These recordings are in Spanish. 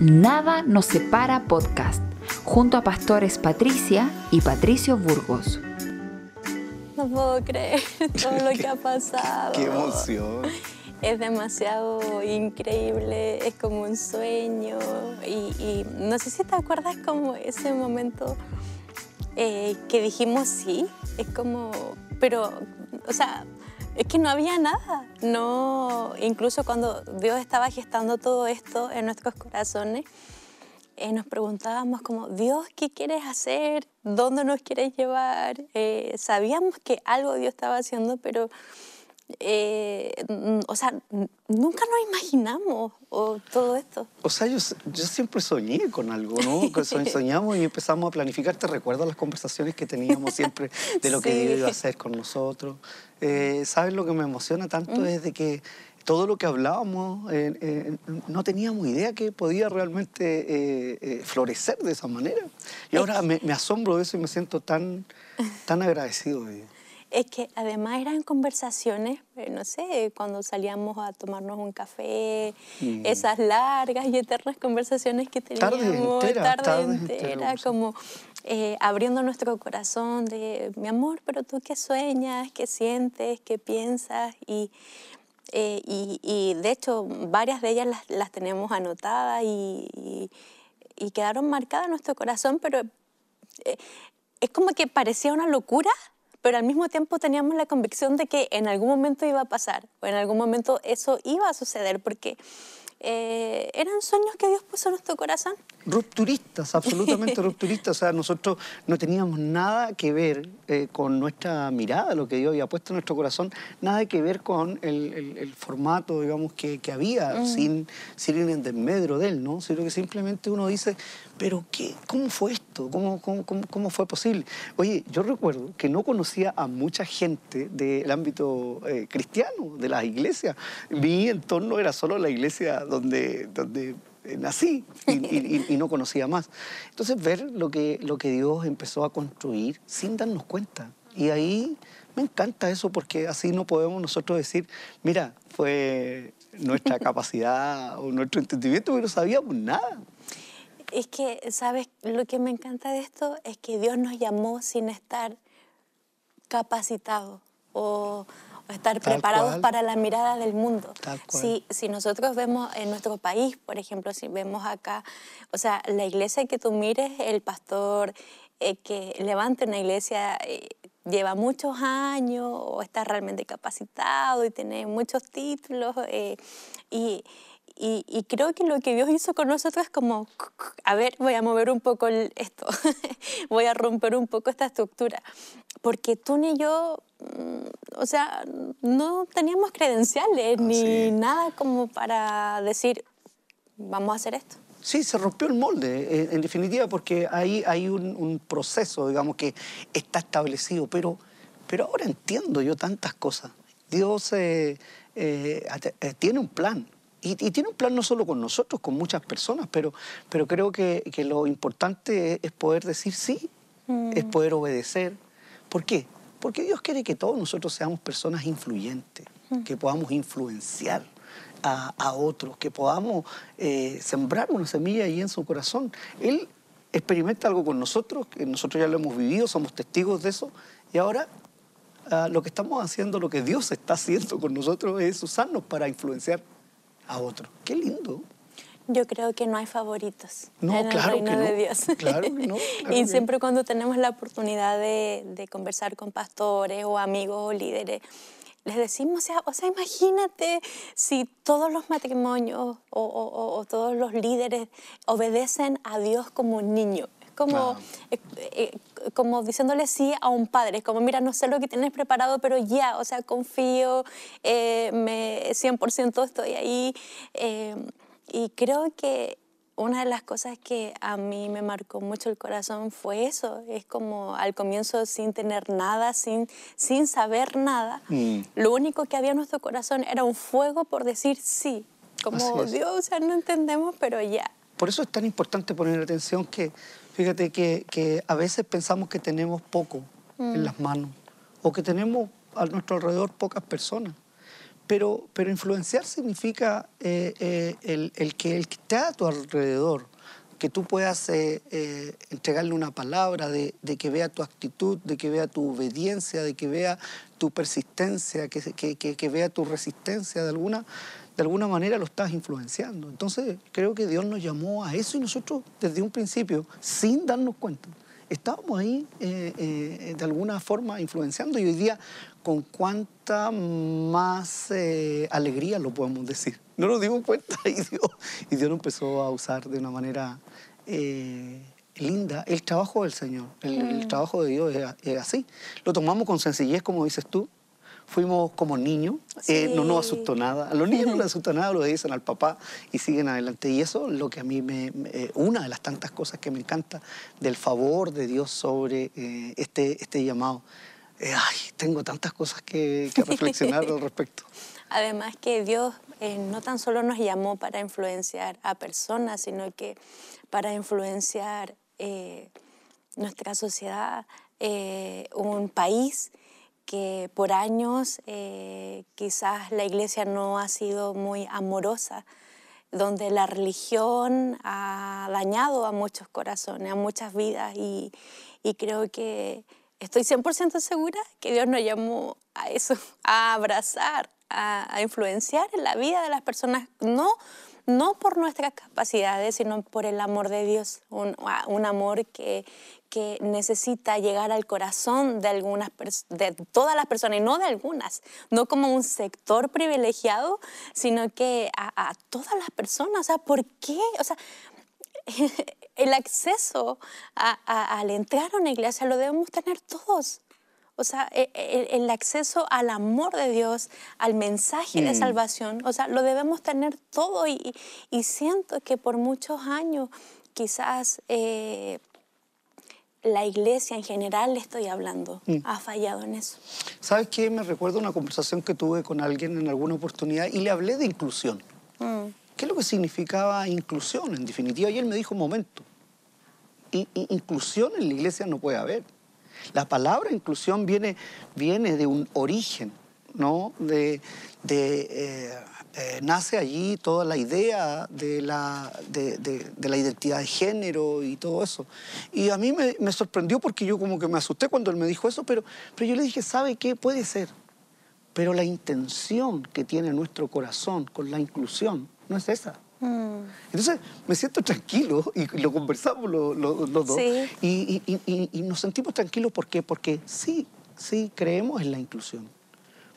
Nada nos separa podcast, junto a pastores Patricia y Patricio Burgos. No puedo creer todo lo que ha pasado. Qué emoción. Es demasiado increíble, es como un sueño. Y, no sé si te acuerdas como ese momento eh, que dijimos sí, es como, pero, o sea, es que no había nada. No, incluso cuando Dios estaba gestando todo esto en nuestros corazones, eh, nos preguntábamos como, Dios, ¿qué quieres hacer? ¿Dónde nos quieres llevar? Eh, sabíamos que algo Dios estaba haciendo, pero eh, o sea, nunca nos imaginamos todo esto. O sea, yo, yo, siempre soñé con algo, ¿no? Soñamos y empezamos a planificar. Te recuerdo las conversaciones que teníamos siempre de lo que Dios iba a hacer con nosotros. Eh, ¿Sabes lo que me emociona tanto? Mm. Es de que todo lo que hablábamos, eh, no teníamos idea que podía realmente florecer de esa manera. Y ahora me, me, asombro de eso y me siento tan, tan agradecido de es que además eran conversaciones, eh, no sé, cuando salíamos a tomarnos un café, mm. esas largas y eternas conversaciones que teníamos, tarde entera, como eh, abriendo nuestro corazón de, mi amor, pero tú qué sueñas, qué sientes, qué piensas y... Eh, y, de hecho, varias de ellas las, las tenemos anotadas y, y, quedaron marcadas en nuestro corazón, pero es como que parecía una locura, pero al mismo tiempo teníamos la convicción de que en algún momento iba a pasar, o en algún momento eso iba a suceder, porque eh, eran sueños que Dios puso en nuestro corazón. Rupturistas, absolutamente rupturistas. O sea, nosotros no teníamos nada que ver eh, con nuestra mirada, lo que Dios había puesto en nuestro corazón, nada que ver con el, formato, digamos, que, había, mm. sin, sin ir en desmedro de él, ¿no? Sino que simplemente uno dice, pero qué, ¿cómo fue esto? ¿Cómo, cómo, cómo, fue posible? Oye, yo recuerdo que no conocía a mucha gente del ámbito eh, cristiano, de las iglesias. Mi entorno era solo la iglesia donde, donde nací y, no conocía más. Entonces ver lo que, lo que Dios empezó a construir sin darnos cuenta. Y ahí me encanta eso porque así no podemos nosotros decir, mira, fue nuestra capacidad o nuestro entendimiento, pero no sabíamos nada. Es que, ¿sabes? Lo que me encanta de esto es que Dios nos llamó sin estar capacitados o, estar preparados para la mirada del mundo. Si, si nosotros vemos en nuestro país, por ejemplo, si vemos acá, o sea, la iglesia que tú mires, el pastor eh, que levanta una iglesia eh, lleva muchos años o está realmente capacitado y tiene muchos títulos eh, y y, creo que lo que Dios hizo con nosotros es como, a ver, voy a mover un poco esto, voy a romper un poco esta estructura. Porque tú ni yo, mm, o sea, no teníamos credenciales ni nada como para decir, vamos a hacer esto. Sí, se rompió el molde, eh, en definitiva, porque ahí hay un, proceso, digamos, que está establecido, pero, pero ahora entiendo yo tantas cosas. Dios eh, eh, tiene un plan, y, tiene un plan no solo con nosotros, con muchas personas, pero, pero creo que, que lo importante es, poder decir sí, es mm. poder obedecer. ¿Por qué? Porque Dios quiere que todos nosotros seamos personas influyentes, mm. que podamos influenciar a, a otros, que podamos eh, sembrar una semilla ahí en su corazón. Él experimenta algo con nosotros, que nosotros ya lo hemos vivido, somos testigos de eso, y ahora ah, lo que estamos haciendo, lo que Dios está haciendo con nosotros es usarnos para influenciar a otro. Qué lindo. Yo creo que no hay favoritos no, en el reino de Dios. Claro que no. y siempre cuando tenemos la oportunidad de, conversar con pastores o amigos o líderes, les decimos, o sea, o sea imagínate si todos los matrimonios o, todos los líderes obedecen a Dios como un niño como, eh, eh, como diciéndole sí a un padre, como mira, no sé lo que tienes preparado, pero ya, o sea, confío, eh, me, 100% estoy ahí. y creo que una de las cosas que a mí me marcó mucho el corazón fue eso, es como al comienzo sin tener nada, sin, sin saber nada, mm. lo único que había en nuestro corazón era un fuego por decir sí, como Dios, o sea, no entendemos, pero ya. Por eso es tan importante poner atención que Fíjate que, a veces pensamos que tenemos poco en mm. las manos o que tenemos a nuestro alrededor pocas personas. pero, pero influenciar significa eh, eh, el, el, que el que está a tu alrededor, que tú puedas eh, eh, entregarle una palabra, de, que vea tu actitud, de que vea tu obediencia, de que vea tu persistencia, que, que, que, que vea tu resistencia, de alguna, de alguna manera lo estás influenciando. Entonces creo que Dios nos llamó a eso y nosotros desde un principio, sin darnos cuenta, estábamos ahí eh, de alguna forma influenciando y hoy día con cuánta más alegría lo podemos decir. No nos dimos cuenta y Dios, y Dios nos empezó a usar de una manera eh, linda. El trabajo del Señor, el, el Mm. trabajo de Dios es, es así. Lo tomamos con sencillez, como dices tú. Fuimos como niños, eh, no nos Sí. asustó nada. A los niños no les asusta nada, lo dicen al papá y siguen adelante. Y eso es lo que a mí me, me- eh, una de las tantas cosas que me encanta del favor de Dios sobre eh, este, este llamado. Ay, tengo tantas cosas que, que reflexionar al respecto. Además que Dios eh, no tan solo nos llamó para influenciar a personas, sino que para influenciar eh, nuestra sociedad, eh, un país que por años eh, quizás la iglesia no ha sido muy amorosa, donde la religión ha dañado a muchos corazones, a muchas vidas. Y, y creo que estoy 100% segura que Dios nos llamó a eso, a abrazar, a, influenciar en la vida de las personas, no, no por nuestras capacidades, sino por el amor de Dios, un, amor que, que necesita llegar al corazón de algunas de todas las personas y no de algunas, no como un sector privilegiado, sino que a, a todas las personas. O sea, ¿por qué? O sea, el acceso a- a- al entrar a una iglesia lo debemos tener todos. O sea, e- e- el, acceso al amor de Dios, al mensaje de Mm. salvación, o sea, lo debemos tener todo y, y siento que por muchos años quizás eh, la iglesia en general, le estoy hablando, Mm. ha fallado en eso. ¿Sabes qué? Me recuerdo una conversación que tuve con alguien en alguna oportunidad y le hablé de inclusión. Mm. ¿Qué es lo que significaba inclusión en definitiva? Y él me dijo, un momento, inclusión en la iglesia no puede haber. La palabra inclusión viene, viene de un origen, ¿no? De, eh, eh, nace allí toda la idea de la, de la identidad de género y todo eso. Y a mí me, me sorprendió porque yo como que me asusté cuando él me dijo eso, pero, pero yo le dije, ¿sabe qué? Puede ser. Pero la intención que tiene nuestro corazón con la inclusión no es esa. Mm. Entonces me siento tranquilo y lo conversamos los, los- los dos Sí. y, y- y- y nos sentimos tranquilos ¿por qué? porque sí, sí creemos en la inclusión,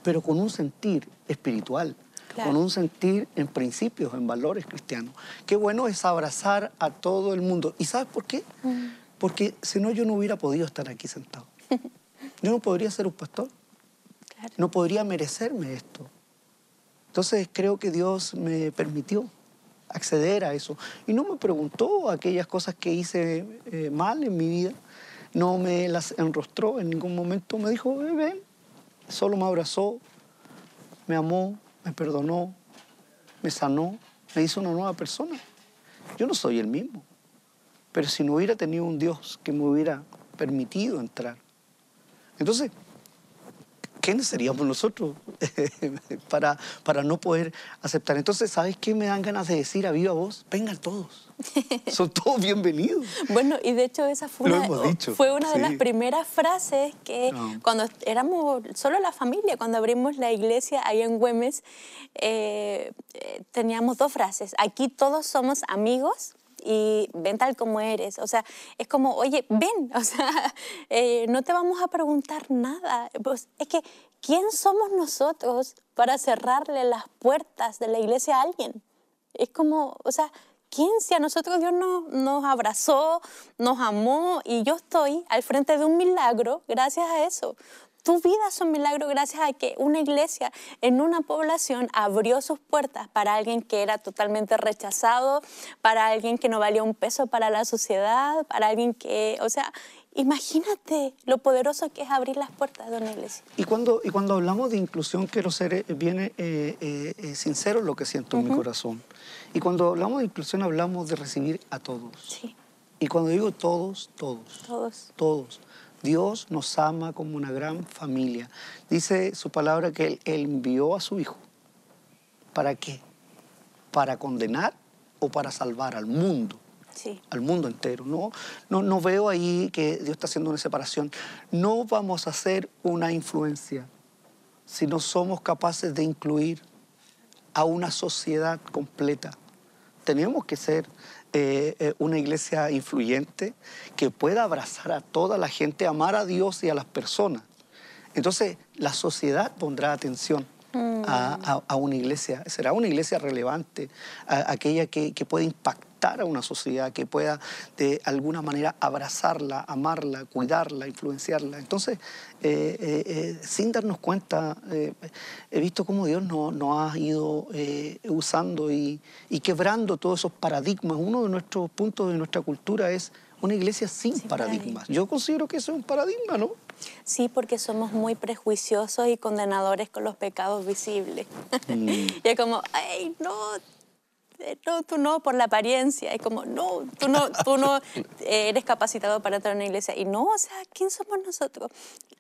pero con un sentir espiritual, Claro. con un sentir en principios, en valores cristianos. Qué bueno es abrazar a todo el mundo. ¿Y sabes por qué? Mm. Porque si no yo no hubiera podido estar aquí sentado. Yo no podría ser un pastor Claro. no podría merecerme esto. Entonces creo que Dios me permitió acceder a eso. Y no me preguntó aquellas cosas que hice eh, mal en mi vida, no me las enrostró en ningún momento, me dijo, "Eh, ven, solo me abrazó, me amó, me perdonó, me sanó, me hizo una nueva persona. Yo no soy el mismo, pero si no hubiera tenido un Dios que me hubiera permitido entrar. Entonces, ¿quiénes seríamos nosotros para, para no poder aceptar? Entonces, ¿sabes qué me dan ganas de decir a viva voz? Vengan todos. Son todos bienvenidos. Bueno, y de hecho esa fue una, fue una de sí. las primeras frases que No. cuando éramos solo la familia, cuando abrimos la iglesia ahí en Güemes, eh, eh, teníamos dos frases. Aquí todos somos amigos y ven tal como eres. O sea, es como, oye, ven, o sea, eh, no te vamos a preguntar nada. Pues, es que, ¿quién somos nosotros para cerrarle las puertas de la iglesia a alguien? Es como, o sea, ¿quién si a nosotros Dios nos, nos abrazó, nos amó y yo estoy al frente de un milagro gracias a eso? Tu vida es un milagro gracias a que una iglesia en una población abrió sus puertas para alguien que era totalmente rechazado, para alguien que no valía un peso para la sociedad, para alguien que, o sea, imagínate lo poderoso que es abrir las puertas de una iglesia. Y cuando, y cuando hablamos de inclusión, quiero ser eh, bien eh, eh, sincero en lo que siento en mi corazón. Y cuando hablamos de inclusión, hablamos de recibir a todos. Sí, Y cuando digo todos, todos. todos. Todos. Dios nos ama como una gran familia. Dice su palabra que Él, Él envió a su Hijo ¿Para qué? ¿Para condenar o para salvar al mundo? Sí. al mundo entero. No, no, no veo ahí que Dios está haciendo una separación. No vamos a hacer una influencia si no somos capaces de incluir a una sociedad completa. Tenemos que ser eh, eh, una iglesia influyente que pueda abrazar a toda la gente, amar a Dios y a las personas. Entonces, la sociedad pondrá atención a, a- a una iglesia, será una iglesia relevante, a- aquella que, que puede impactar a una sociedad, que pueda de alguna manera abrazarla, amarla, cuidarla, influenciarla. Entonces, eh, eh, eh, sin darnos cuenta, eh, he visto cómo Dios nos no ha ido usando y, y quebrando todos esos paradigmas. Uno de nuestros puntos de nuestra cultura es una iglesia sin, Sin paradigmas. paradigmas. Yo considero que eso es un paradigma, ¿no? Sí, porque somos muy prejuiciosos y condenadores con los pecados visibles. y es como, ay, no, eh, no, tú no, por la apariencia. Es como, no, tú no, tú no eh, eres capacitado para entrar a una iglesia. Y no, o sea, ¿quién somos nosotros?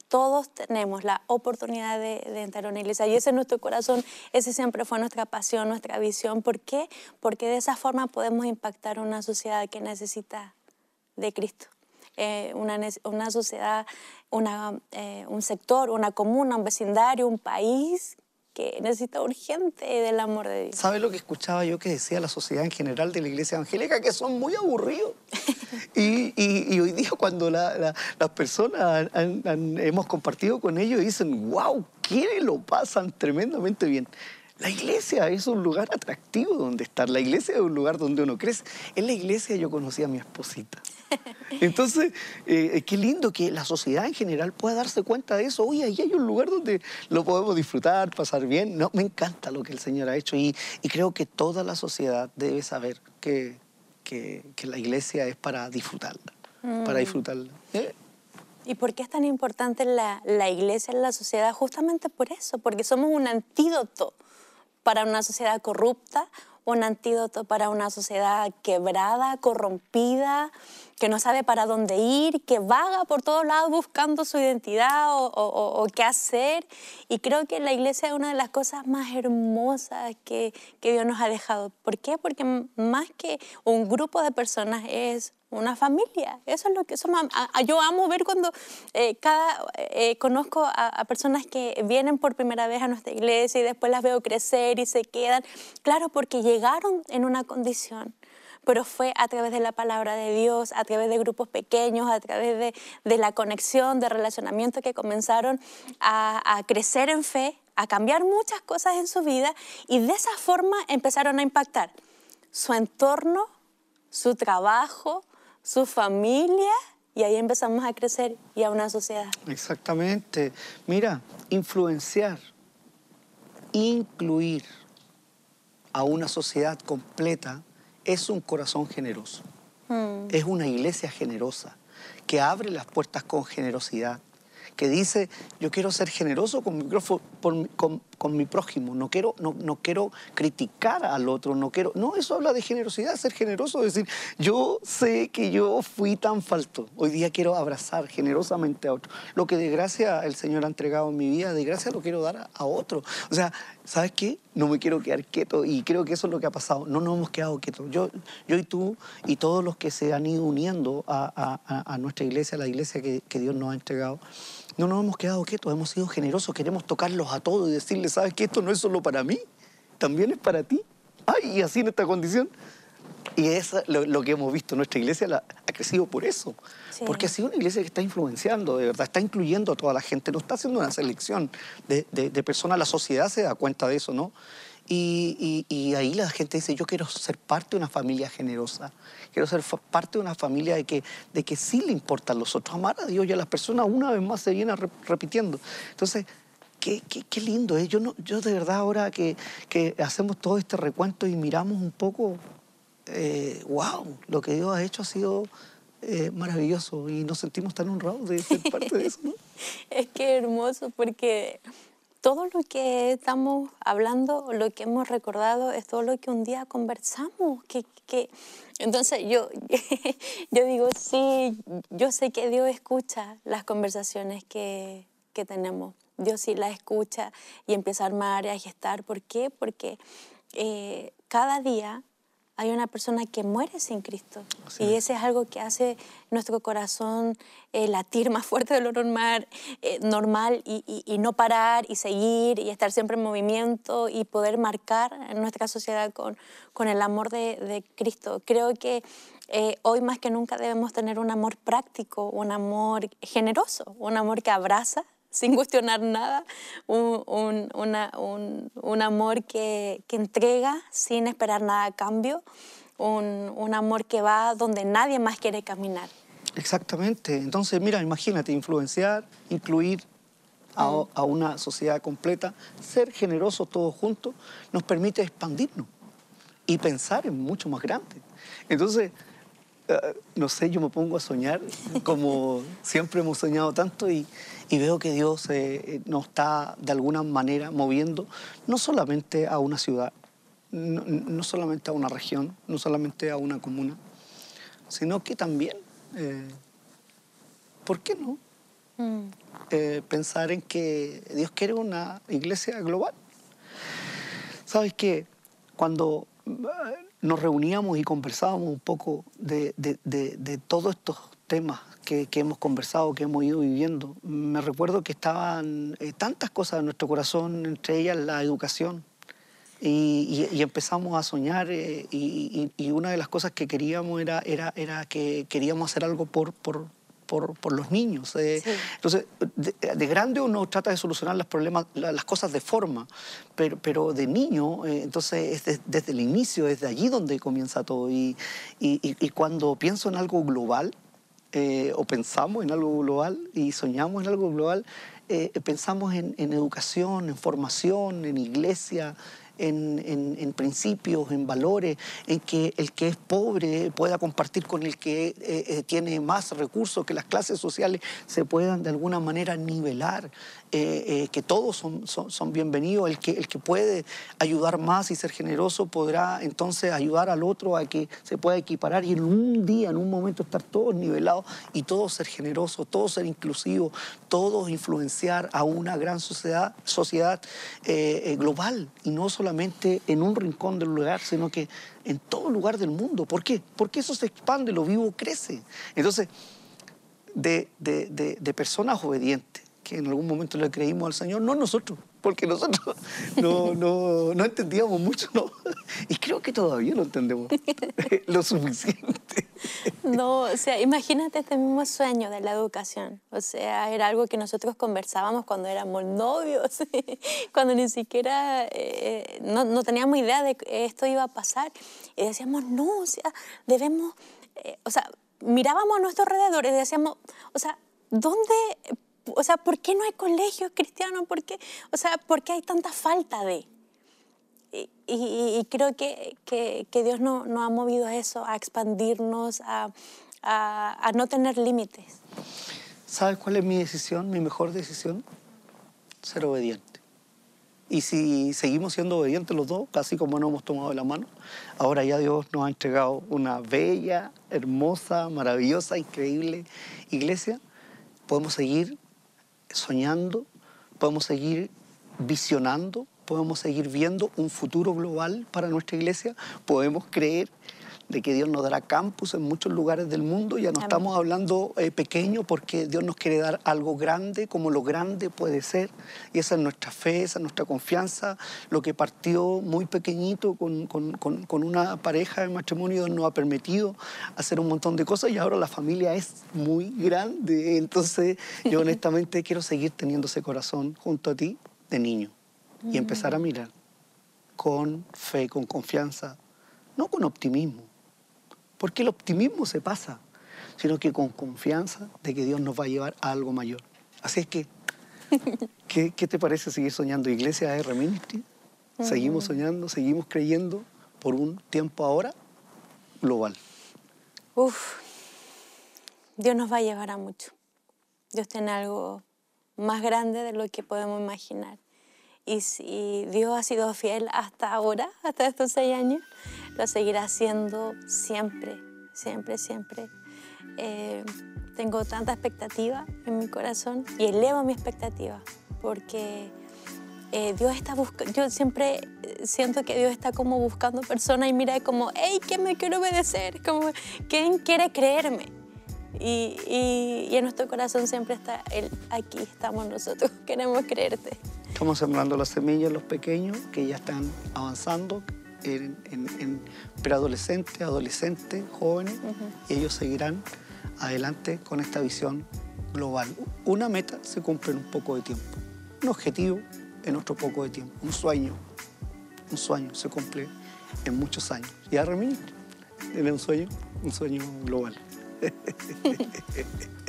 Todos tenemos la oportunidad de, de entrar a una iglesia. Y ese es nuestro corazón, ese siempre fue nuestra pasión, nuestra visión. ¿Por qué? Porque de esa forma podemos impactar una sociedad que necesita de Cristo. Eh, una, una sociedad, una, eh, un sector, una comuna, un vecindario, un país que necesita urgente del amor de Dios. ¿Sabe lo que escuchaba yo que decía la sociedad en general de la iglesia evangélica? Que son muy aburridos. Y, y- y hoy día cuando la- la- las personas han- han- hemos compartido con ellos dicen, wow, ¿qué lo pasan tremendamente bien? La iglesia es un lugar atractivo donde estar. La iglesia es un lugar donde uno crece. En la iglesia yo conocí a mi esposita. Entonces, eh, qué lindo que la sociedad en general pueda darse cuenta de eso. Oye, ahí hay un lugar donde lo podemos disfrutar, pasar bien. No, me encanta lo que el Señor ha hecho y, y creo que toda la sociedad debe saber que, que- que la iglesia es para disfrutarla, para disfrutarla. ¿Eh? ¿Y por qué es tan importante la, la iglesia en la sociedad? Justamente por eso, porque somos un antídoto para una sociedad corrupta, un antídoto para una sociedad quebrada, corrompida, que no sabe para dónde ir, que vaga por todos lados buscando su identidad o, o- o- qué hacer. Y creo que la iglesia es una de las cosas más hermosas que, que Dios nos ha dejado. ¿Por qué? Porque más que un grupo de personas es una familia. Eso es lo que Yo amo ver cuando eh, cada eh, conozco a, a personas que vienen por primera vez a nuestra iglesia y después las veo crecer y se quedan. Claro, porque llegaron en una condición. Pero fue a través de la palabra de Dios, a través de grupos pequeños, a través de, de la conexión, de relacionamiento que comenzaron a, a crecer en fe, a cambiar muchas cosas en su vida y de esa forma empezaron a impactar su entorno, su trabajo, su familia y ahí empezamos a crecer y a una sociedad. Exactamente. Mira, influenciar, incluir a una sociedad completa es un corazón generoso. Es una iglesia generosa que abre las puertas con generosidad, que dice, yo quiero ser generoso con mi, grofo- por mi- con, con mi prójimo, no quiero, no, no quiero criticar al otro, no quiero... No, eso habla de generosidad, ser generoso, es decir, yo sé que yo fui tan falto, hoy día quiero abrazar generosamente a otro. Lo que de gracia el Señor ha entregado en mi vida, de gracia lo quiero dar a, a otro. O sea, ¿sabes qué? No me quiero quedar quieto y creo que eso es lo que ha pasado. No nos hemos quedado quietos. Yo, yo y tú y todos los que se han ido uniendo a, a- a- nuestra iglesia, a la iglesia que, que Dios nos ha entregado, no nos hemos quedado quietos, hemos sido generosos, queremos tocarlos a todos y decirles, ¿sabes que esto no es solo para mí? También es para ti. Ay, y así en esta condición. Y es lo, lo que hemos visto. Nuestra iglesia la- ha crecido por eso. Sí. Porque ha sido una iglesia que está influenciando, de verdad, está incluyendo a toda la gente, no está haciendo una selección de, de- de personas. La sociedad se da cuenta de eso, ¿no? Y, y- y ahí la gente dice, yo quiero ser parte de una familia generosa, quiero ser parte de una familia de que, de que sí le importan los otros, amar a Dios y a las personas una vez más se viene re- repitiendo. Entonces, Qué, qué- qué lindo es. Yo, no, yo de verdad ahora que, que hacemos todo este recuento y miramos un poco, eh, wow, lo que Dios ha hecho ha sido eh, maravilloso y nos sentimos tan honrados de ser parte de eso. ¿no? Es que hermoso porque todo lo que estamos hablando, lo que hemos recordado, es todo lo que un día conversamos. Que, que... Entonces yo, yo digo, sí, yo sé que Dios escucha las conversaciones que, que tenemos. Dios sí la escucha y empieza a armar y a gestar. ¿Por qué? Porque eh, cada día hay una persona que muere sin Cristo. y ese es algo que hace nuestro corazón eh, latir más fuerte de lo normal, eh, normal y, no parar y seguir y estar siempre en movimiento y poder marcar nuestra sociedad con, con el amor de, de Cristo. Creo que eh, hoy más que nunca debemos tener un amor práctico, un amor generoso, un amor que abraza sin cuestionar nada, un, un, un, amor que, que, entrega sin esperar nada a cambio, un, amor que va donde nadie más quiere caminar. Exactamente. Entonces, mira, imagínate, influenciar, incluir a, mm. a una sociedad completa, ser generosos todos juntos, nos permite expandirnos y pensar en mucho más grande. Entonces, no sé, yo me pongo a soñar, como siempre hemos soñado tanto, y, veo que Dios eh, nos está de alguna manera moviendo, no solamente a una ciudad, no, solamente a una región, no solamente a una comuna, sino que también, eh, ¿por qué no? Mm. pensar en que Dios quiere una iglesia global. ¿Sabes qué? Cuando nos reuníamos y conversábamos un poco de, todos estos temas que, hemos conversado, que hemos ido viviendo. Me recuerdo que estaban eh, tantas cosas en nuestro corazón, entre ellas la educación. Y, empezamos a soñar eh, y, una de las cosas que queríamos era, era, era que queríamos hacer algo por, por, los niños. Eh, entonces, de, grande uno trata de solucionar los problemas, las cosas de forma, pero, pero de niño, eh, entonces es desde el inicio, desde allí donde comienza todo. Y, y, cuando pienso en algo global, eh, o pensamos en algo global y soñamos en algo global, pensamos en, en, educación, en formación, en iglesia, en, principios, en valores, en que el que es pobre pueda compartir con el que eh, eh, tiene más recursos, que las clases sociales se puedan de alguna manera nivelar, eh, que todos son, son, bienvenidos, el que, el que puede ayudar más y ser generoso podrá entonces ayudar al otro a que se pueda equiparar y en un día, en un momento estar todos nivelados y todos ser generosos, todos ser inclusivos, todos influenciar a una gran sociedad, sociedad global y no solamente en un rincón del lugar, sino que en todo lugar del mundo. ¿Por qué? Porque eso se expande, lo vivo crece. Entonces, de, de personas obedientes, que en algún momento le creímos al Señor, no nosotros, porque nosotros no, no, no entendíamos mucho, ¿no? Y creo que todavía no entendemos lo suficiente. No, o sea, imagínate este mismo sueño de la educación. O sea, era algo que nosotros conversábamos cuando éramos novios, cuando ni siquiera eh, no, no, teníamos idea de que esto iba a pasar. Y decíamos, no, o sea, debemos, eh, o sea, mirábamos a nuestro alrededor y decíamos, o sea, ¿dónde o sea, ¿por qué no hay colegios cristianos? ¿Por qué, o sea, ¿por qué hay tanta falta de? Y, creo que, que, Dios nos no ha movido a eso, a expandirnos, a, a, no tener límites. ¿Sabes cuál es mi decisión, mi mejor decisión? Ser obediente. Y si seguimos siendo obedientes los dos, casi como nos hemos tomado la mano, ahora ya Dios nos ha entregado una bella, hermosa, maravillosa, increíble iglesia, podemos seguir soñando, podemos seguir visionando, podemos seguir viendo un futuro global para nuestra iglesia, podemos creer de que Dios nos dará campus en muchos lugares del mundo. Ya no estamos hablando eh, pequeño porque Dios nos quiere dar algo grande, como lo grande puede ser. Y esa es nuestra fe, esa es nuestra confianza. Lo que partió muy pequeñito con, con, con, una pareja de matrimonio nos ha permitido hacer un montón de cosas y ahora la familia es muy grande. Entonces yo honestamente quiero seguir teniendo ese corazón junto a ti de niño y empezar a mirar con fe, con confianza, no con optimismo, porque el optimismo se pasa, sino que con confianza de que Dios nos va a llevar a algo mayor. Así es que, ¿qué, te parece seguir soñando Iglesia R Ministry? Seguimos soñando, seguimos creyendo por un tiempo ahora global. Uf, Dios nos va a llevar a mucho. Dios tiene algo más grande de lo que podemos imaginar. Y si Dios ha sido fiel hasta ahora, hasta estos seis años, lo seguirá haciendo siempre, siempre, siempre. Eh, tengo tanta expectativa en mi corazón y elevo mi expectativa porque eh, Dios está buscando, yo siempre siento que Dios está como buscando personas y mira como, hey, ¿quién me quiere obedecer? Como, ¿quién quiere creerme? Y, y, en nuestro corazón siempre está Él, aquí estamos nosotros, queremos creerte. Estamos sembrando las semillas los pequeños que ya están avanzando en, en, preadolescentes, adolescentes, jóvenes, y ellos seguirán adelante con esta visión global. Una meta se cumple en un poco de tiempo, un objetivo en otro poco de tiempo, un sueño, un sueño se cumple en muchos años. Y ahora tiene un sueño, un sueño global.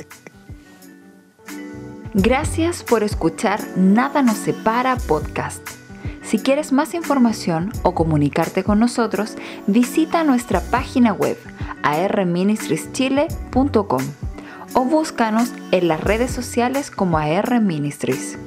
Gracias por escuchar Nada nos separa podcast. Si quieres más información o comunicarte con nosotros, visita nuestra página web arministrieschile.com o búscanos en las redes sociales como AR Ministries.